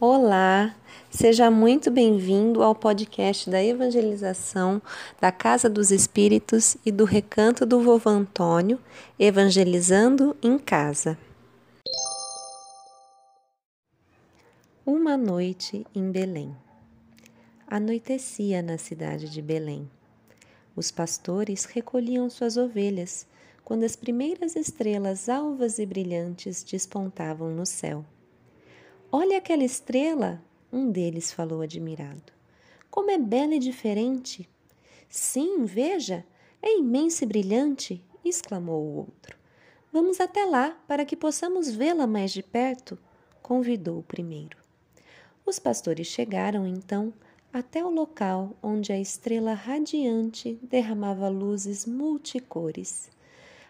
Olá, seja muito bem-vindo ao podcast da evangelização da Casa dos Espíritos e do Recanto do Vovô Antônio, Evangelizando em Casa. Uma noite em Belém. Anoitecia na cidade de Belém. Os pastores recolhiam suas ovelhas quando as primeiras estrelas alvas e brilhantes despontavam no céu. Olha aquela estrela! Um deles falou admirado. Como é bela e diferente! Sim, veja, é imensa e brilhante! exclamou o outro. Vamos até lá para que possamos vê-la mais de perto, convidou o primeiro. Os pastores chegaram então até o local onde a estrela radiante derramava luzes multicores.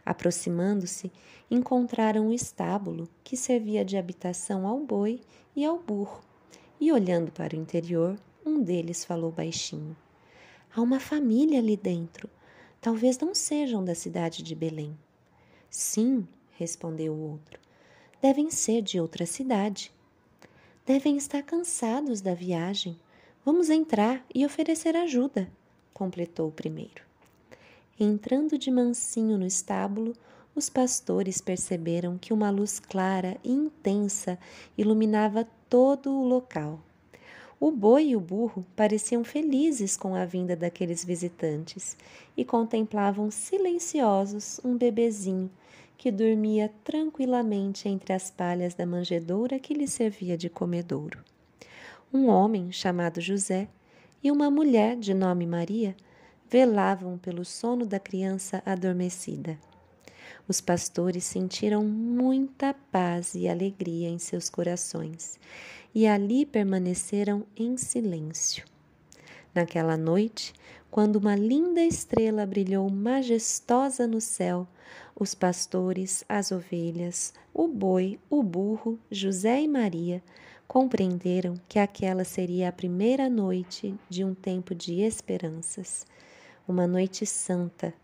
Aproximando-se, encontraram um estábulo que servia de habitação ao boi e ao burro. E olhando para o interior, um deles falou baixinho: Há uma família ali dentro. Talvez não sejam da cidade de Belém. Sim, respondeu o outro. Devem ser de outra cidade. Devem estar cansados da viagem. Vamos entrar e oferecer ajuda, completou o primeiro. Entrando de mansinho no estábulo, os pastores perceberam que uma luz clara e intensa iluminava todo o local. O boi e o burro pareciam felizes com a vinda daqueles visitantes e contemplavam silenciosos um bebezinho que dormia tranquilamente entre as palhas da manjedoura que lhe servia de comedouro. Um homem chamado José e uma mulher de nome Maria velavam pelo sono da criança adormecida. Os pastores sentiram muita paz e alegria em seus corações e ali permaneceram em silêncio. Naquela noite, quando uma linda estrela brilhou majestosa no céu, os pastores, as ovelhas, o boi, o burro, José e Maria compreenderam que aquela seria a primeira noite de um tempo de esperanças uma noite santa,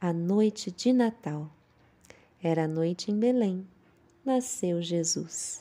a noite de Natal. Era a noite em Belém. Nasceu Jesus.